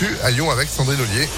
l'actu à Lyon avec Sandrine Ollier.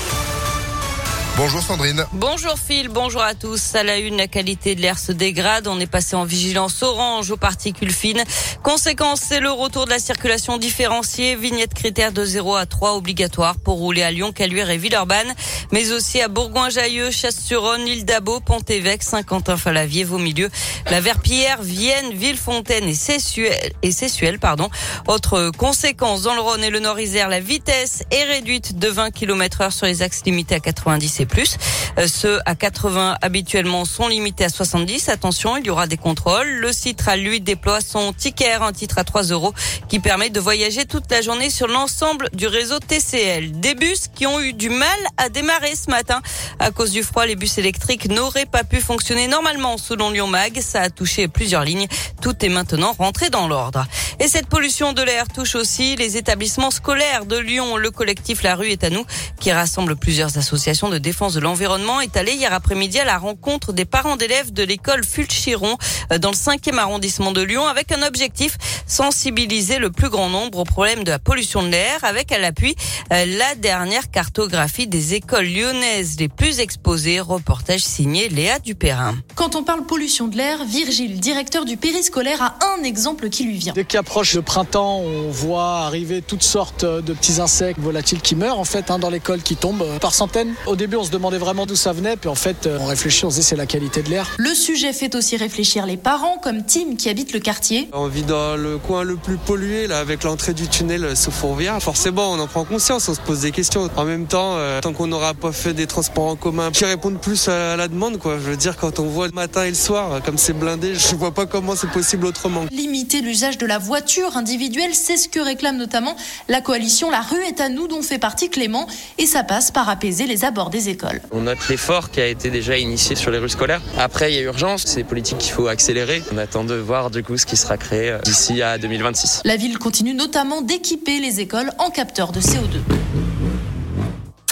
Bonjour Sandrine. Bonjour Phil, bonjour à tous. À la une, la qualité de l'air se dégrade. On est passé en vigilance orange aux particules fines. Conséquence, c'est le retour de la circulation différenciée. Vignette critère de 0 à 3 obligatoire pour rouler à Lyon, Caluire et Villeurbanne, mais aussi à Bourgoin-Jallieu, Chasse-sur-Rhône, l'île d'Abo, Pont-Évêque, Saint-Quentin-Falavier, Vauxmilieu, la Verpillière, Vienne, Villefontaine et Sessuel, et Sessuel, pardon. Autre conséquence, dans le Rhône et le Nord-Isère, la vitesse est réduite de 20 km heure sur les axes limités à 90 et plus. Euh, ceux à 80 habituellement sont limités à 70. Attention, il y aura des contrôles. Le Citra, lui, déploie son ticket, un titre à 3 euros qui permet de voyager toute la journée sur l'ensemble du réseau TCL. Des bus qui ont eu du mal à démarrer ce matin. À cause du froid, les bus électriques n'auraient pas pu fonctionner normalement selon Lyon Mag. Ça a touché plusieurs lignes. Tout est maintenant rentré dans l'ordre. Et cette pollution de l'air touche aussi les établissements scolaires de Lyon. Le collectif La Rue est à nous, qui rassemble plusieurs associations de défense de l'environnement, est allé hier après-midi à la rencontre des parents d'élèves de l'école Fulchiron euh, dans le 5e arrondissement de Lyon avec un objectif sensibiliser le plus grand nombre au problème de la pollution de l'air avec à l'appui euh, la dernière cartographie des écoles lyonnaises les plus exposées. Reportage signé Léa Dupérin. Quand on parle pollution de l'air, Virgile, directeur du périscolaire, a un exemple qui lui vient. Dès qu'approche le printemps, on voit arriver toutes sortes de petits insectes volatiles qui meurent en fait hein, dans l'école, qui tombent euh, par centaines. Au début, on se demandait vraiment d'où ça venait, puis en fait, euh, on réfléchit, on se dit c'est la qualité de l'air. Le sujet fait aussi réfléchir les parents, comme Tim qui habite le quartier. On vit dans le coin le plus pollué, là, avec l'entrée du tunnel sous Fourvière. Forcément, on en prend conscience, on se pose des questions. En même temps, euh, tant qu'on n'aura pas fait des transports en commun qui répondent plus à la demande, quoi. Je veux dire, quand on voit le matin et le soir, comme c'est blindé, je vois pas comment c'est possible autrement. Limiter l'usage de la voiture individuelle, c'est ce que réclame notamment la coalition La rue est à nous, dont fait partie Clément, et ça passe par apaiser les abords des écoles. On note l'effort qui a été déjà initié sur les rues scolaires. Après, il y a urgence, c'est des politiques qu'il faut accélérer. On attend de voir du coup ce qui sera créé euh, d'ici à 2026. La ville continue notamment d'équiper les écoles en capteurs de CO2.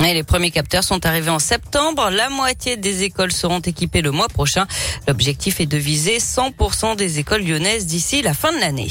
Et les premiers capteurs sont arrivés en septembre. La moitié des écoles seront équipées le mois prochain. L'objectif est de viser 100% des écoles lyonnaises d'ici la fin de l'année.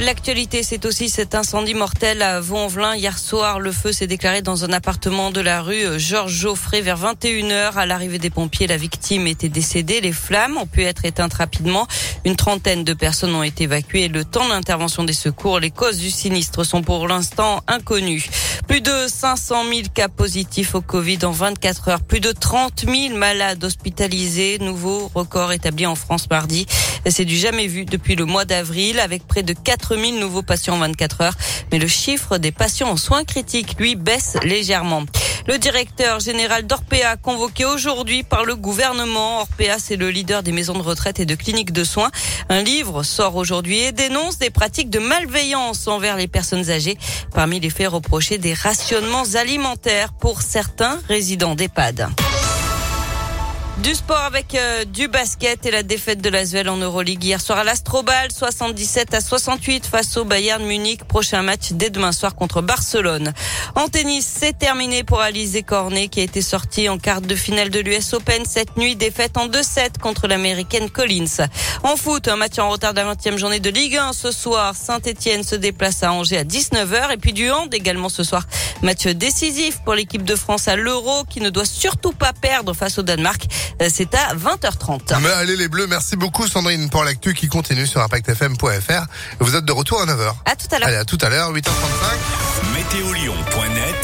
L'actualité, c'est aussi cet incendie mortel à Vaux-en-Velin. Hier soir, le feu s'est déclaré dans un appartement de la rue Georges Geoffrey vers 21h. À l'arrivée des pompiers, la victime était décédée. Les flammes ont pu être éteintes rapidement. Une trentaine de personnes ont été évacuées. Le temps d'intervention des secours, les causes du sinistre sont pour l'instant inconnues. Plus de 500 000 cas positifs au Covid en 24 heures. Plus de 30 000 malades hospitalisés. Nouveau record établi en France mardi. C'est du jamais vu depuis le mois d'avril avec près de 4000 nouveaux patients en 24 heures. Mais le chiffre des patients en soins critiques, lui, baisse légèrement. Le directeur général d'Orpea, convoqué aujourd'hui par le gouvernement. Orpea, c'est le leader des maisons de retraite et de cliniques de soins. Un livre sort aujourd'hui et dénonce des pratiques de malveillance envers les personnes âgées. Parmi les faits reprochés, des rationnements alimentaires pour certains résidents d'EHPAD. Du sport avec euh, du basket et la défaite de l'Asvel en Euroleague hier soir à l'Astrobal, 77 à 68 face au Bayern Munich. Prochain match dès demain soir contre Barcelone. En tennis, c'est terminé pour Alizé Cornet qui a été sortie en quart de finale de l'US Open cette nuit. Défaite en 2-7 contre l'américaine Collins. En foot, un match en retard de la 20e journée de Ligue 1 ce soir. Saint-Etienne se déplace à Angers à 19h et puis du hand également ce soir. Match décisif pour l'équipe de France à l'Euro qui ne doit surtout pas perdre face au Danemark. Euh, c'est à 20h30. Mais allez les bleus, merci beaucoup Sandrine pour l'actu qui continue sur impactfm.fr. Vous êtes de retour à 9h. À tout à l'heure. Allez, à tout à l'heure, 8h35. Météolion.net